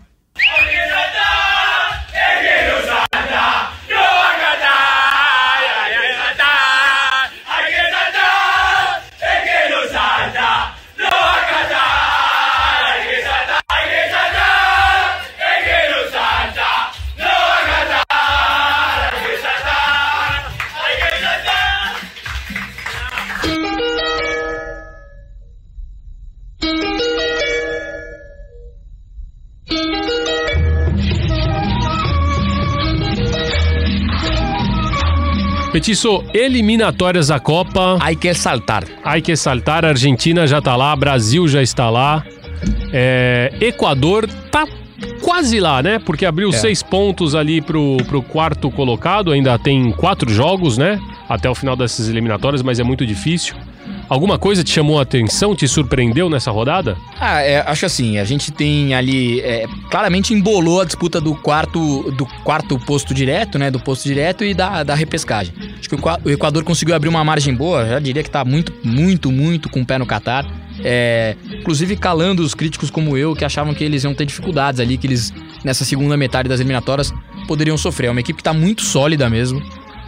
G: Petiço, eliminatórias da Copa.
E: Aí quer saltar.
G: Hay que saltar, Argentina já tá lá, Brasil já está lá. É, Equador tá quase lá, né? Porque abriu
E: É.
G: seis pontos ali pro, pro quarto colocado, ainda tem quatro jogos, né? Até o final dessas eliminatórias, mas é muito difícil. Alguma coisa te chamou a atenção, te surpreendeu nessa rodada?
E: Ah, é, acho assim, a gente tem ali. é, claramente embolou a disputa do quarto, do quarto posto direto, né? Do posto direto e da, da repescagem. Acho que o, Equa- o Equador conseguiu abrir uma margem boa, já diria que tá muito, muito, muito com o pé no Catar. É, inclusive calando os críticos como eu, que achavam que eles iam ter dificuldades ali, que eles, nessa segunda metade das eliminatórias, poderiam sofrer. É uma equipe que tá muito sólida mesmo.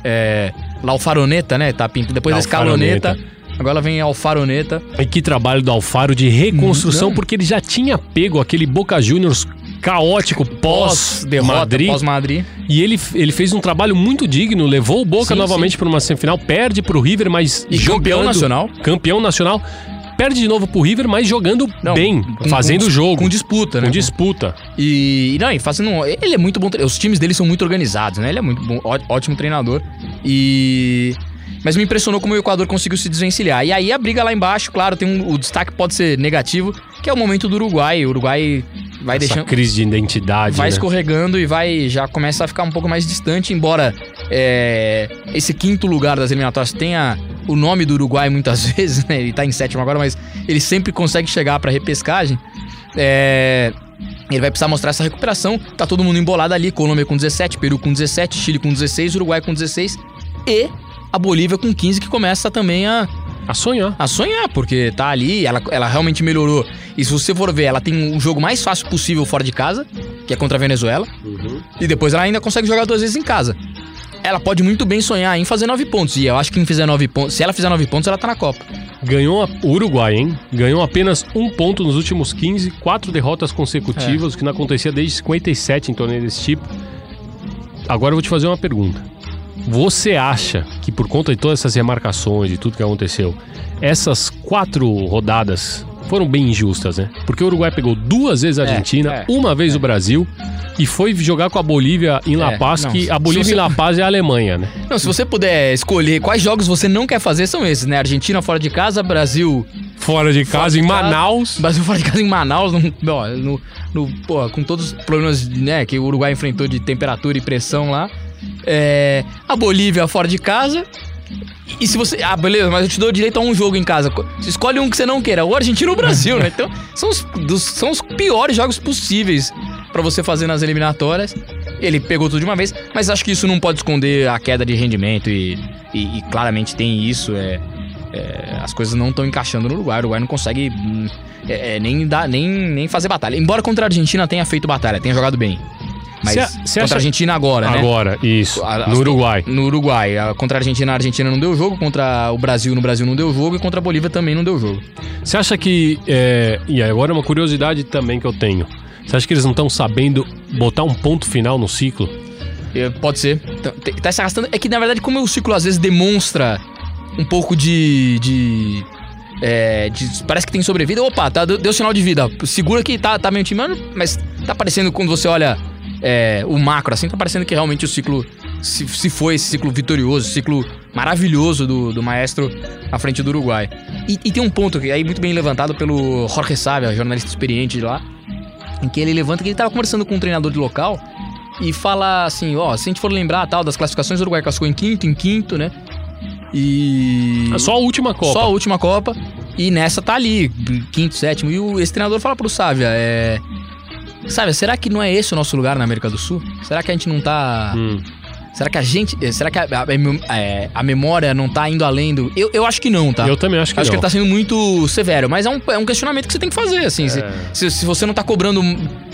E: É, lá o Faroneta, né? Tá pintando. Depois
G: Lá
E: a
G: o
E: Escaloneta. Agora vem a Alfaroneta.
G: E que trabalho do Alfaro de reconstrução,
E: Não.
G: porque ele já tinha pego aquele Boca Juniors caótico
E: Pós-derrota,
G: pós-Madrid.
E: pós-Madrid.
G: E ele, ele fez um trabalho muito digno, levou o Boca
E: Sim,
G: novamente para uma semifinal, perde pro River, mas
E: E campeão
G: jogando-
E: nacional.
G: Campeão nacional. Perde de novo pro River, mas jogando
E: Não,
G: bem,
E: com-
G: fazendo
E: com-
G: jogo.
E: Com disputa, né?
G: com disputa.
E: E, não, e fazendo. Ele é muito bom. Os times dele são muito organizados, né? Ele é muito bom, ótimo treinador. E. Mas me impressionou como o Equador conseguiu se desvencilhar. E aí a briga lá embaixo, claro, tem um, o destaque pode ser negativo, que é o momento do Uruguai. O Uruguai vai
G: Essa
E: deixando.
G: crise de identidade.
E: Vai
G: né?
E: escorregando e vai já começa a ficar um pouco mais distante, embora é, esse quinto lugar das eliminatórias tenha o nome do Uruguai muitas vezes, né? Ele tá em sétimo agora, mas ele sempre consegue chegar pra repescagem. É, ele vai precisar mostrar essa recuperação. Tá todo mundo embolado ali, Colômbia com 17, Peru com 17, Chile com 16, Uruguai com 16 e a Bolívia com 15 que começa também a
G: A sonhar.
E: a sonhar, porque tá ali, ela, ela realmente melhorou. E se você for ver, ela tem um jogo mais fácil possível fora de casa, que é contra a Venezuela. E depois ela ainda consegue jogar duas vezes em casa. Ela pode muito bem sonhar em fazer nove pontos. E eu acho que quem fizer nove pontos, se ela fizer nove pontos, ela tá na Copa.
G: Ganhou o Uruguai, hein? Ganhou apenas um ponto nos últimos 15, quatro derrotas consecutivas,
E: É.
G: o que não acontecia desde 57 em torneio desse tipo. Agora eu vou te fazer uma pergunta. Você acha que por conta de todas essas remarcações e tudo que aconteceu, essas quatro rodadas foram bem injustas, né? Porque o Uruguai pegou duas vezes a
E: É,
G: Argentina,
E: é,
G: uma vez o Brasil e foi jogar com a Bolívia em La
E: É,
G: Paz,
E: não,
G: que a Bolívia
E: você-
G: em La Paz é a Alemanha, né?
E: Não, se você puder escolher quais jogos você não quer fazer, são esses, né? Argentina fora de casa, Brasil.
G: Fora de
E: fora
G: casa,
E: de
G: em
E: casa,
G: Manaus.
E: Brasil fora de casa em Manaus, no, no, no- pô, com todos os problemas né, que o Uruguai enfrentou de temperatura e pressão lá. É, a Bolívia fora de casa. E se você. Ah, beleza, mas eu te dou direito a um jogo em casa. Você escolhe um que você não queira, ou Argentina ou Brasil, né? Então, são os, dos, são os piores jogos possíveis para você fazer nas eliminatórias. Ele pegou tudo de uma vez, mas acho que isso não pode esconder a queda de rendimento e, e, e claramente tem isso. É, é, as coisas não estão encaixando no Uruguai. O Uruguai não consegue hum, é, é, nem, dar, nem, nem fazer batalha. Embora contra a Argentina tenha feito batalha, tenha jogado bem. Mas
G: Cê-
E: contra
G: cê
E: a
G: acha-
E: Argentina agora, né?
G: Agora, isso.
E: A-
G: No Uruguai.
E: No Uruguai. A- Contra a Argentina, a Argentina não deu jogo. Contra o Brasil, no Brasil não deu jogo. E contra a Bolívia também não deu jogo.
G: Você acha que. É... E agora uma curiosidade também que eu tenho. Você acha que eles não estão sabendo botar um ponto final no ciclo?
E: É, Pode ser. Tá, tá se arrastando. É que, na verdade, como o ciclo às vezes demonstra um pouco de. de. é, de- parece que tem sobrevida. Opa, tá, deu, deu sinal de vida. Segura que tá, tá meio time, mas tá parecendo quando você olha é, o macro, assim, tá parecendo que realmente o ciclo. Se, se foi esse ciclo vitorioso, ciclo maravilhoso do, do maestro à frente do Uruguai. E, e tem um ponto que aí muito bem levantado pelo Jorge Sávia, jornalista experiente de lá, em que ele levanta que ele tava conversando com um treinador de local e fala assim, ó, se a gente for lembrar tal das classificações, o Uruguai classificou em quinto, em quinto, né? E
G: É Só a última Copa.
E: só a última Copa e nessa tá ali, quinto, sétimo. E o, esse treinador fala pro Sávia, é Sávia, será que não é esse o nosso lugar na América do Sul? Será que a gente não tá
G: Hum.
E: Será que a gente. eh, Será que a, a- é, a memória não tá indo além do. Eu, eu acho que não, tá?
G: Eu também acho que
E: Acho que
G: não.
E: ele tá sendo muito severo, mas é um, é um questionamento que você tem que fazer, assim. se-
G: É.
E: Se, se você não tá cobrando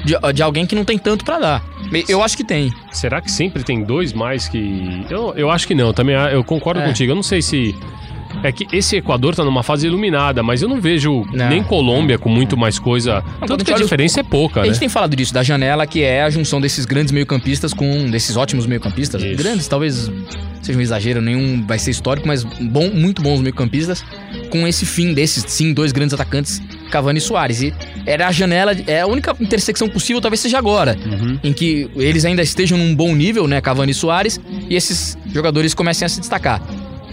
E: de, de alguém que não tem tanto pra dar. Eu acho que tem.
G: Será que sempre tem dois mais que. Eu, eu acho que não, também eu concordo
E: É.
G: contigo. Eu não sei se. É que esse Equador tá numa fase iluminada, mas eu não vejo
E: Não.
G: nem Colômbia com muito mais coisa.
E: a
G: Tanto que a
E: os-
G: diferença é pouca,
E: A
G: né?
E: gente tem falado disso, da janela, que é a junção desses grandes meio-campistas com. desses ótimos meio-campistas. Grandes, talvez seja um exagero, nenhum vai ser histórico, mas bom, muito bons meio-campistas, com esse fim desses, sim, dois grandes atacantes, Cavani e Soares. E era a janela, é a única intersecção possível, talvez seja agora,
G: Uhum.
E: em que eles ainda estejam num bom nível, né, Cavani e Soares, e esses jogadores comecem a se destacar.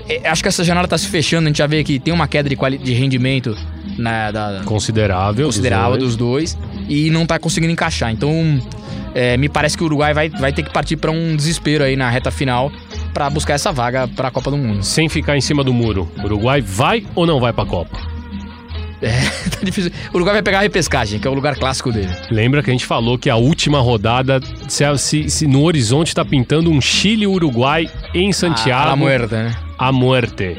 E: É, acho que essa janela tá se fechando, a gente já vê que tem uma queda de, de rendimento na, da,
G: Considerável.
E: considerável
G: dos dois.
E: dos dois e não tá conseguindo encaixar. Então, é, me parece que o Uruguai vai, vai ter que partir pra um desespero aí na reta final pra buscar essa vaga pra Copa do Mundo.
G: Sem ficar em cima do muro. O Uruguai vai ou não vai pra Copa?
E: tá difícil. O Uruguai vai pegar a repescagem, que é o lugar clássico dele.
G: Lembra que a gente falou que a última rodada, se, se- se no horizonte tá pintando um Chile-Uruguai em Santiago.
E: A, a muerta, né?
G: A muerte.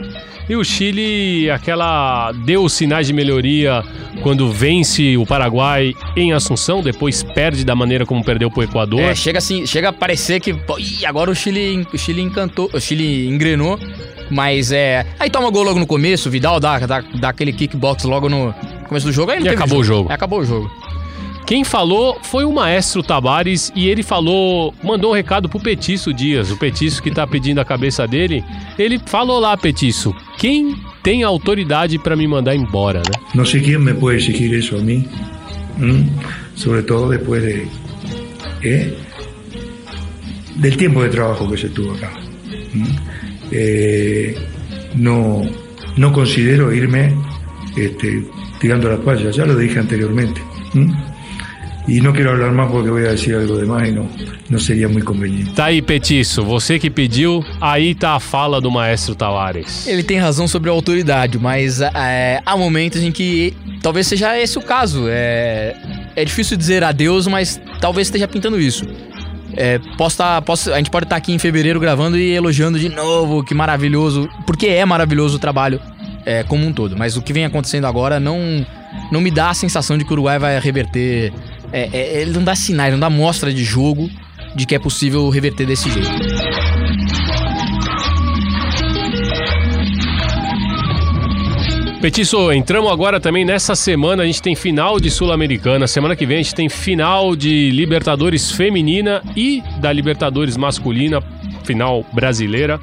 G: E o Chile, aquela deu sinais de melhoria quando vence o Paraguai em Assunção, depois perde da maneira como perdeu pro Equador.
E: É, chega assim, chega a parecer que. ih, agora o Chile, o Chile encantou. O Chile engrenou. Mas é. Aí toma gol logo no começo, o Vidal dá, dá, dá aquele kickbox logo no começo do jogo. Aí não
G: E acabou o jogo.
E: Acabou o jogo.
G: Quem falou foi o maestro Tabares e ele falou, mandou um recado pro Petiço Dias, o Petiço que tá pedindo a cabeça dele. Ele falou lá, Petiço, quem tem autoridade pra me mandar embora, né?
I: No sé quién me puede exigir eso a mí, ¿m? sobre todo después de ¿eh? del tiempo de trabajo que se tuvo acá. ¿m? No, no considero irme este, tirando las payas, ya lo dije anteriormente. ¿m? Y no quiero hablar más porque a decir algo de más y no, no sería muy conveniente.
G: Tá aí, Petiço, você que pediu, aí tá a fala do maestro Tavares.
E: Ele tem razão sobre a autoridade, mas é, há momentos em que talvez seja esse o caso. É, é difícil dizer adeus, mas talvez esteja pintando isso. É, posso tá- posso- a gente pode estar aqui em fevereiro gravando e elogiando de novo, que maravilhoso, porque é maravilhoso o trabalho é, como um todo. Mas o que vem acontecendo agora não, não me dá a sensação de que o Uruguai vai reverter. É, é, ele não dá sinais, não dá mostra de jogo de que é possível reverter desse jeito.
G: Petiço, entramos agora também nessa semana, a gente tem final de Sul-Americana, semana que vem a gente tem final de Libertadores feminina e da Libertadores masculina, final brasileira.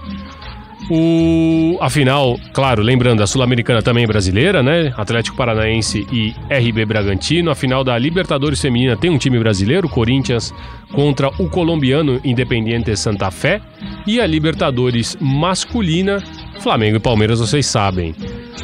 G: O, a final, claro, lembrando, a Sul-Americana também é brasileira, né? Atlético Paranaense e RB Bragantino. A final da Libertadores Feminina tem um time brasileiro, Corinthians, contra o colombiano Independiente Santa Fé. E a Libertadores Masculina, Flamengo e Palmeiras, vocês sabem.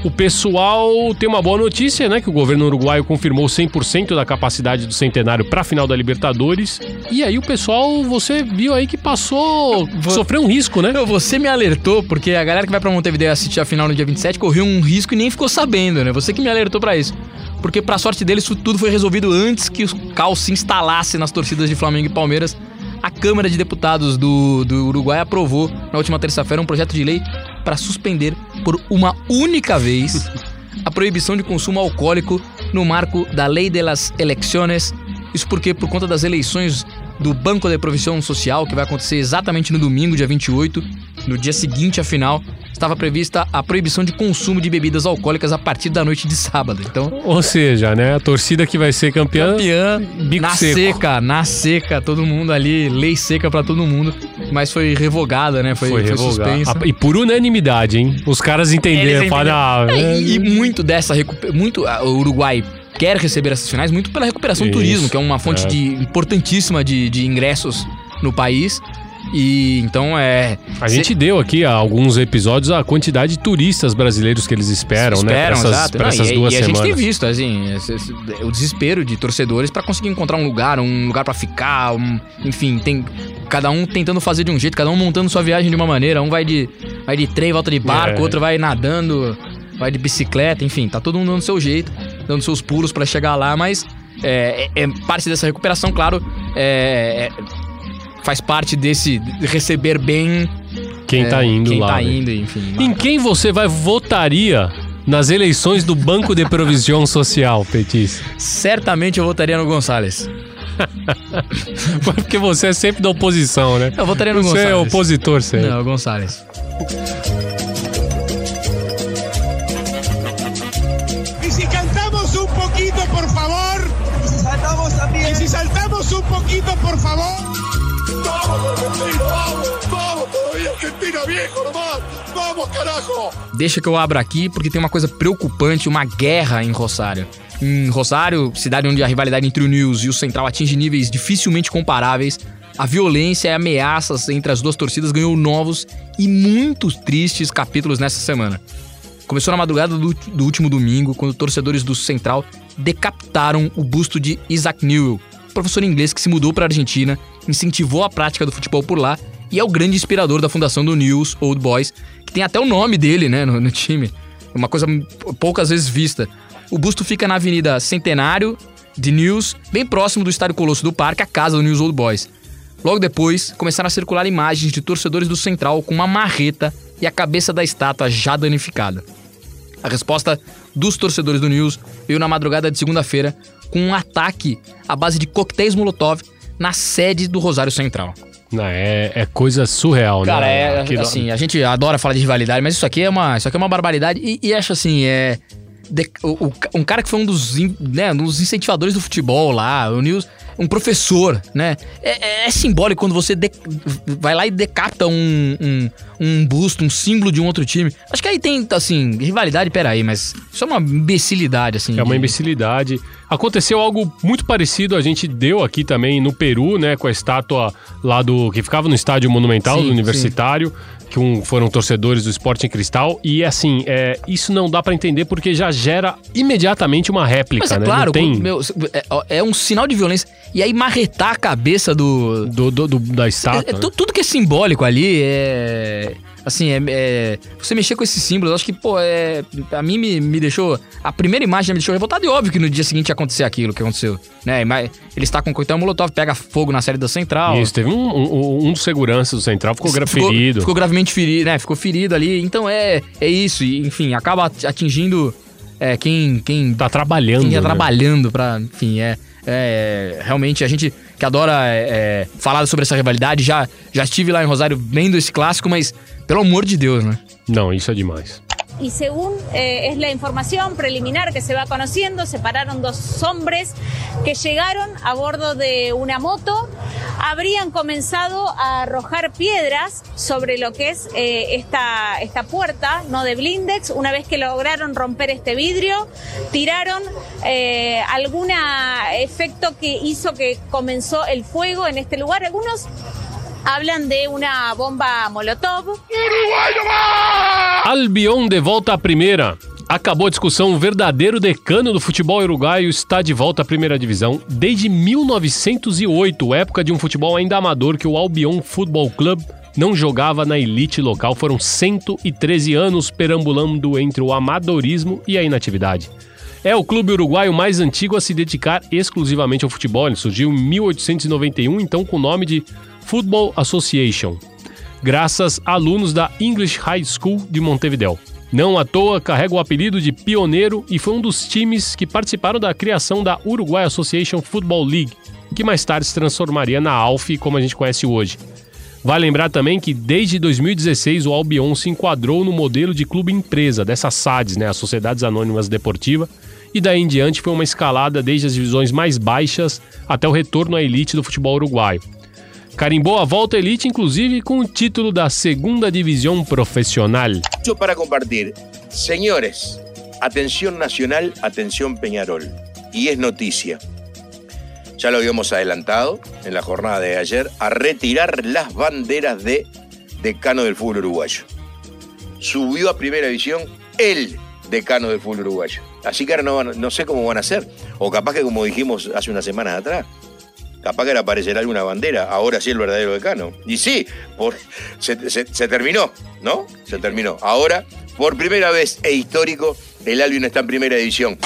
G: O pessoal tem uma boa notícia, né? Que o governo uruguaio confirmou 100% da capacidade do centenário para a final da Libertadores. E aí o pessoal, você viu aí que passou, sofreu um risco, né?
E: Você me alertou, porque a galera que vai pra Montevideo assistir a final no dia 27 correu um risco e nem ficou sabendo, né? Você que me alertou pra isso. Porque pra sorte deles, isso tudo foi resolvido antes que o caos se instalasse nas torcidas de Flamengo e Palmeiras. A Câmara de Deputados do, do Uruguai aprovou na última terça-feira um projeto de lei para suspender por uma única vez a proibição de consumo alcoólico no marco da Lei de las Elecciones. Isso porque, por conta das eleições do Banco de Provisão Social, que vai acontecer exatamente no domingo, dia 28, no dia seguinte à final, estava prevista a proibição de consumo de bebidas alcoólicas a partir da noite de sábado. Então,
G: Ou seja, né? A torcida que vai ser campeã.
E: campeã,
G: bico
E: na
G: seco.
E: seca, na seca, todo mundo ali, lei seca pra todo mundo, mas foi revogada, né? Foi,
G: Foi,
E: foi suspensa.
G: E por unanimidade, hein? Os caras entenderam. Falaram, ah,
E: É, e, e muito dessa muito o Uruguai quer receber essas finais muito pela recuperação do
G: Isso,
E: turismo, que é uma fonte
G: é.
E: de importantíssima de, de ingressos no país. E então é
G: A gente deu aqui há alguns episódios a quantidade de turistas brasileiros que eles esperam, né?
E: esperam,
G: Pra essas,
E: exato.
G: pra
E: Não,
G: essas
E: e,
G: duas
E: e a
G: semanas.
E: gente tem visto, assim, esse- esse- o desespero de torcedores pra conseguir encontrar um lugar, um lugar pra ficar, um- enfim, tem cada um tentando fazer de um jeito, cada um montando sua viagem de uma maneira, um vai de vai de trem, volta de barco,
G: É.
E: outro vai nadando, vai de bicicleta, enfim, tá todo mundo dando seu jeito, dando seus pulos pra chegar lá, mas é, é- é parte dessa recuperação, claro, é- é- faz parte desse receber bem
G: Quem
E: é,
G: tá indo
E: quem
G: lá.
E: tá
G: né?
E: indo, enfim.
G: Em quem você vai votaria nas eleições do Banco de Provisão Social, Petis?
E: Certamente eu votaria no Gonçalves.
G: Porque você é sempre da oposição, né?
E: Eu votaria no
G: Você é
E: Gonçalves.
G: opositor sempre.
E: Não, Gonçalves.
J: Y si cantamos un poquito, por favor. Y si saltamos también. Y si saltamos un poquito, por favor.
D: ¡Vamos! ¡Vamos! ¡Vamos todavía, Argentina, viejo! ¡Vamos, carajo!
E: Deixa que eu abra aqui porque tem uma coisa preocupante, uma guerra em Rosário. Em Rosário, cidade onde a rivalidade entre o News e o Central atinge níveis dificilmente comparáveis, a violência e ameaças entre as duas torcidas ganhou novos e muito tristes capítulos nessa semana. Começou na madrugada do, do último domingo, quando torcedores do Central decapitaram o busto de Isaac Newell, professor inglês que se mudou para a Argentina, incentivou a prática do futebol por lá e é o grande inspirador da fundação do News Old Boys, que tem até o nome dele né, no, no time. Uma coisa poucas vezes vista. O busto fica na Avenida Centenário de News, bem próximo do Estádio Colosso do Parque, a casa do News Old Boys. Logo depois, começaram a circular imagens de torcedores do Central com uma marreta e a cabeça da estátua já danificada. A resposta dos torcedores do News veio na madrugada de segunda-feira com um ataque à base de coquetéis Molotov na sede do Rosário Central.
G: Não, é, é coisa surreal,
E: Cara,
G: né?
E: é
G: Aquilo-
E: assim, a gente adora falar de rivalidade, mas isso aqui é uma, isso aqui é uma barbaridade e, e acho assim, é de- o- o- um cara que foi um dos, né, um dos incentivadores do futebol lá, o News, um professor, né? É, é- é simbólico quando você de- vai lá e decapita um, um, um busto, um símbolo de um outro time. Acho que aí tem, assim, rivalidade, peraí, mas isso é uma imbecilidade, assim.
G: É uma
E: de-
G: imbecilidade. Aconteceu algo muito parecido, a gente deu aqui também no Peru, né, com a estátua lá do que ficava no estádio monumental
E: Sim,
G: do Universitário, que um- foram torcedores do Sporting Cristal e assim, é, isso não dá pra entender porque já gera imediatamente uma réplica,
E: Mas é
G: né?
E: claro,
G: não tem
E: meu, é, é um sinal de violência. E aí marretar a cabeça do,
G: do, do- do- da estátua.
E: É, é
G: né?
E: tu- tudo que é simbólico ali é. Assim, é, é- Você mexer com esses símbolos, eu acho que, pô, é. A mim me, me deixou. A primeira imagem me deixou revoltado e óbvio que no dia seguinte ia acontecer aquilo que aconteceu. Né? Mas ele está com coitão Molotov, pega fogo na série da central.
G: Isso, teve um, um, um dos seguranças do Central ficou, gra- ferido.
E: Ficou gravemente ferido, né? Ficou ferido ali. Então é, é isso. E, enfim, acaba atingindo é, quem, quem
G: Tá trabalhando.
E: quem tá
G: né?
E: trabalhando pra. Enfim, é. é, realmente, a gente que adora é, é, falar sobre essa rivalidade, já, já estive lá em Rosário vendo esse clássico, mas pelo amor de Deus, né?
G: Não, isso é demais.
K: y según eh, es la información preliminar que se va conociendo, se pararon dos hombres que llegaron a bordo de una moto, habrían comenzado a arrojar piedras sobre lo que es eh, esta, esta puerta no de blindex. Una vez que lograron romper este vidrio, tiraron eh, algún efecto que hizo que comenzó el fuego en este lugar. Algunos hablan de una bomba molotov.
G: Albion de volta à primeira. Acabou a discussão, o verdadeiro decano do futebol uruguaio está de volta à primeira divisão desde 1908, época de um futebol ainda amador que o Albion Football Club não jogava na elite local. Foram 113 anos perambulando entre o amadorismo e a inatividade. É o clube uruguaio mais antigo a se dedicar exclusivamente ao futebol. Ele surgiu em 1891, então com o nome de Football Association, graças a alunos da English High School de Montevideo. Não à toa carrega o apelido de pioneiro e foi um dos times que participaram da criação da Uruguay Association Football League, que mais tarde se transformaria na ALF como a gente conhece hoje. Vale lembrar também que desde 2016 o Albion se enquadrou no modelo de clube empresa dessas SADs, né, as Sociedades Anônimas Deportiva, e daí em diante foi uma escalada desde as divisões mais baixas até o retorno à elite do futebol uruguaio. Carimbou a volta elite, inclusive, com o título da segunda divisão profissional.
F: para compartir. Señores, atención nacional, atención Peñarol. Y es noticia. Ya lo habíamos adelantado en la jornada de ayer, a retirar las banderas de decano del fútbol uruguayo. Subió a primera división el decano del fútbol uruguayo. Así que ahora no, sé cómo van a hacer. O capaz que como dijimos hace unas semanas atrás, capaz que ahora aparecerá alguna bandera, ahora sí el verdadero decano. Y sí, por, se, se- se terminó, ¿no? Se terminó. Ahora, por primera vez e histórico, el Albion está en primera división.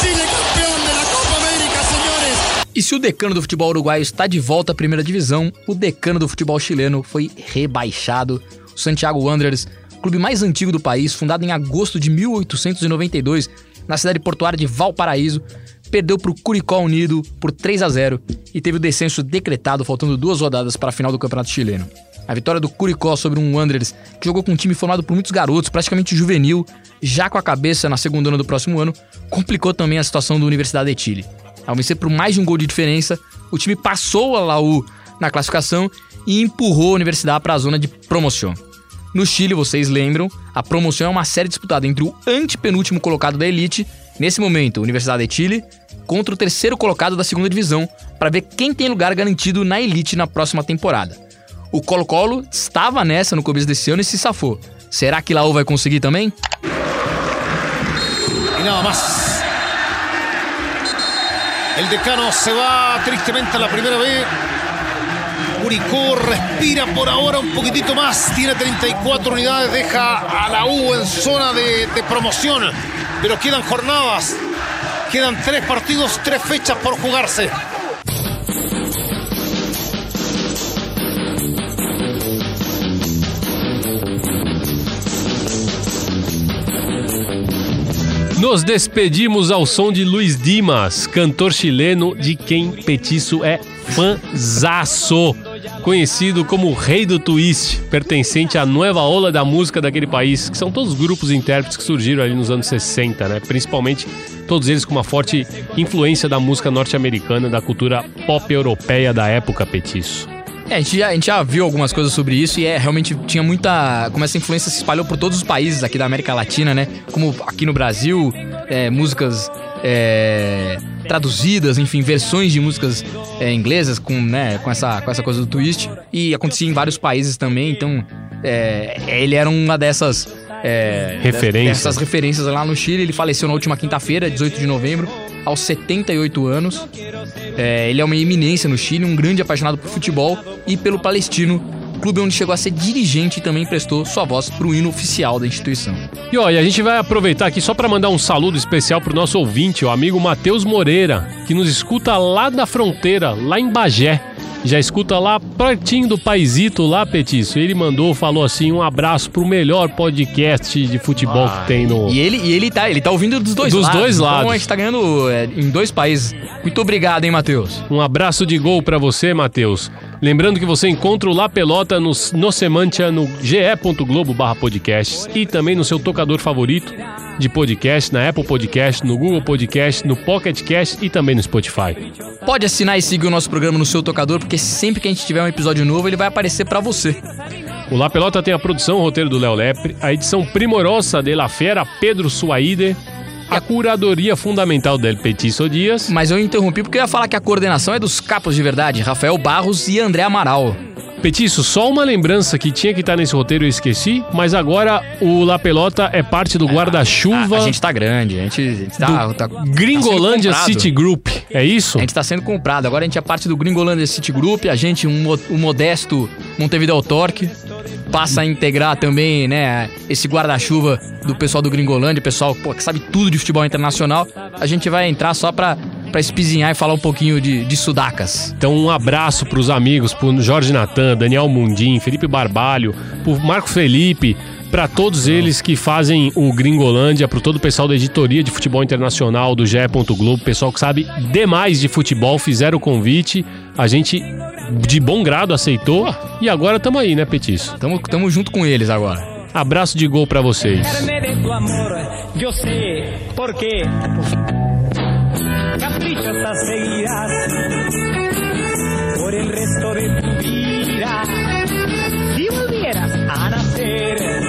D: Chile campeón de la Copa América, señores.
E: E se o decano do futebol uruguaio está de volta à primeira divisão, o decano do futebol chileno foi rebaixado. O Santiago Wanderers, clube mais antigo do país, fundado em agosto de 1892, na cidade portuária de Valparaíso, perdeu para o Curicó Unido por 3 a 0 e teve o descenso decretado faltando duas rodadas para a final do Campeonato Chileno. A vitória do Curicó sobre um Wanderers, que jogou com um time formado por muitos garotos, praticamente juvenil, já com a cabeça na segunda ano do próximo ano, complicou também a situação da Universidade de Chile. Ao vencer por mais de um gol de diferença, o time passou a Laú na classificação e empurrou a Universidade para a zona de promoção. No Chile, vocês lembram, a promoção é uma série disputada entre o antepenúltimo colocado da elite, nesse momento, Universidade de Chile, contra o terceiro colocado da segunda divisão, para ver quem tem lugar garantido na elite na próxima temporada. O Colo-Colo estava nessa no começo desse ano e se safou. Será que Laú vai conseguir também?
L: Y nada más. El decano se va tristemente a primera B. Curicó respira por ahora un poquitito más. Tiene 34 unidades. Deja a la U en zona de, de promoción. Pero quedan jornadas. Quedan tres partidos, tres fechas por jugarse.
G: Nos despedimos ao som de Luiz Dimas, cantor chileno de quem Petiço é fãzaço. Conhecido como o Rei do Twist, pertencente à nova ola da música daquele país, que são todos grupos e intérpretes que surgiram ali nos anos 60, né? Principalmente todos eles com uma forte influência da música norte-americana, da cultura pop europeia da época Petiço.
E: É, a gente, já, a gente já viu algumas coisas sobre isso e é realmente tinha muita. Como essa influência se espalhou por todos os países aqui da América Latina, né? Como aqui no Brasil, é, músicas é, traduzidas, enfim, versões de músicas é, inglesas com, né, com, essa, com essa coisa do twist. E acontecia em vários países também, então é, ele era uma dessas. É,
G: Referências.
E: Dessas referências lá no Chile. Ele faleceu na última quinta-feira, 18 de novembro, aos 78 anos. É, ele é uma eminência no Chile, um grande apaixonado por futebol e pelo Palestino, clube onde chegou a ser dirigente e também prestou sua voz para o hino oficial da instituição.
G: E e a gente vai aproveitar aqui só para mandar um saludo especial pro nosso ouvinte, o amigo Matheus Moreira, que nos escuta lá da fronteira, lá em Bagé. Já escuta lá pertinho do paizito lá, Petiço. Ele mandou, falou assim, um abraço pro melhor podcast de futebol que tem no...
E: E ele, e ele, tá, ele tá ouvindo dos dois
G: Dos
E: lados.
G: dois lados.
E: Então a gente tá ganhando é, em dois países. Muito obrigado, hein, Matheus?
G: Um abraço de gol pra você, Matheus. Lembrando que você encontra o La Pelota no, no Semantia no ge.globo barra podcasts e também no seu tocador favorito de podcast, na Apple Podcast, no Google Podcast, no Pocket Cast e também no Spotify.
E: Pode assinar e seguir o nosso programa no seu tocador, porque sempre que a gente tiver um episódio novo, ele vai aparecer para você.
G: O La Pelota tem a produção, o roteiro do Léo Lepre, a edição primorosa de La Fera, Pedro Suaide, a curadoria fundamental del Petiço Dias.
E: Mas eu interrompi porque eu ia falar que a coordenação é dos capos de verdade, Rafael Barros e André Amaral.
G: Petiço, só uma lembrança que tinha que estar nesse roteiro eu esqueci, mas agora o La Pelota é parte do guarda-chuva.
E: A, a gente tá grande, a gente, a gente tá, tá- tá
G: Gringolândia
E: comprado.
G: City Group, é isso?
E: A gente tá sendo comprado. Agora a gente é parte do Gringolândia City Group, a gente, um, o modesto Montevideo Torque, passa a integrar também, né, esse guarda-chuva do pessoal do Gringolândia, pessoal pô, que sabe tudo de futebol internacional. A gente vai entrar só pra, pra espizinhar e falar um pouquinho de, de sudacas.
G: Então um abraço pros amigos, pro Jorge Natan, Daniel Mundim, Felipe Barbalho, pro Marco Felipe, pra todos eles que fazem o Gringolândia, pro todo o pessoal da editoria de futebol internacional do GE. Globo, pessoal que sabe demais de futebol, fizeram o convite, a gente de bom grado aceitou e agora tamo aí, né, Petiço?
E: Tamo, tamo junto com eles agora.
G: Abraço de gol pra vocês.
M: Caprichosas seguirás por el resto de tu vida. Si volvieras a nacer,